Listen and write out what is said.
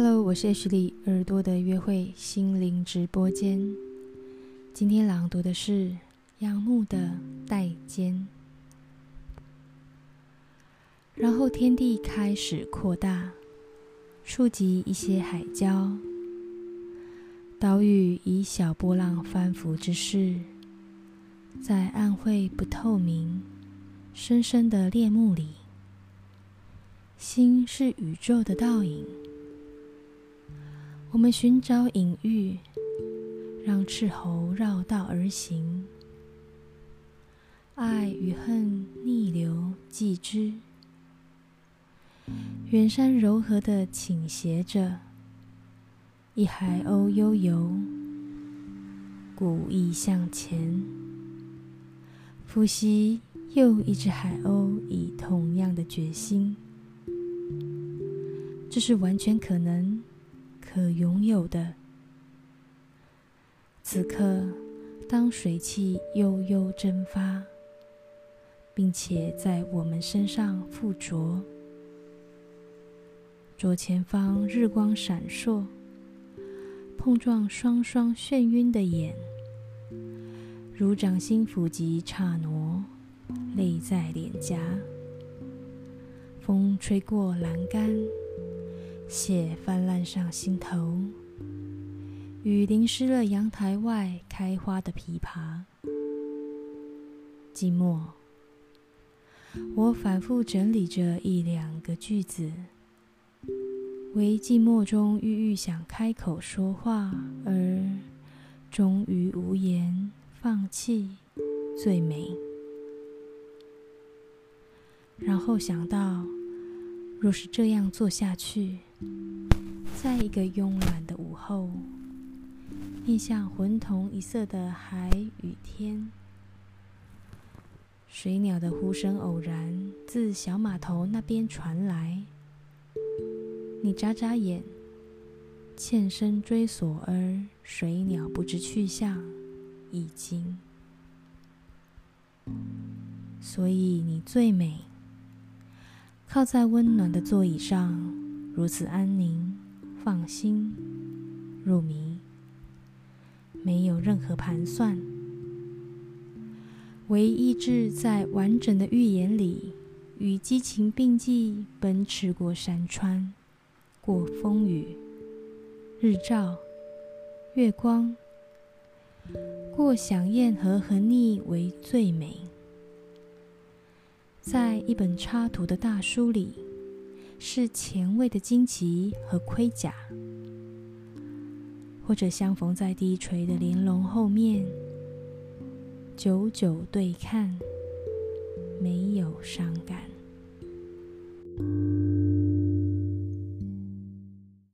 Hello，我是 H 里耳朵的约会心灵直播间。今天朗读的是杨牧的《代间》。然后天地开始扩大，触及一些海礁，岛屿以小波浪翻浮之势，在暗晦不透明、深深的裂幕里，心是宇宙的倒影。我们寻找隐喻，让斥候绕道而行，爱与恨逆流继之。远山柔和的倾斜着，一海鸥悠游，古意向前。复习又一只海鸥，以同样的决心，这是完全可能。可拥有的。此刻，当水汽悠悠蒸发，并且在我们身上附着，左前方日光闪烁，碰撞双双眩晕的眼，如掌心抚及刹那，泪在脸颊，风吹过栏杆。血泛滥上心头，雨淋湿了阳台外开花的枇杷。寂寞，我反复整理着一两个句子，为寂寞中郁郁想开口说话，而终于无言，放弃最美。然后想到，若是这样做下去。在一个慵懒的午后，面向浑同一色的海与天，水鸟的呼声偶然自小码头那边传来。你眨眨眼，欠身追索，而水鸟不知去向，已经。所以你最美，靠在温暖的座椅上，如此安宁。放心入迷，没有任何盘算，唯意志在完整的预言里，与激情并济，奔驰过山川，过风雨，日照，月光，过响艳和横逆为最美。在一本插图的大书里。是前卫的荆棘和盔甲，或者相逢在低垂的玲珑后面，久久对看，没有伤感。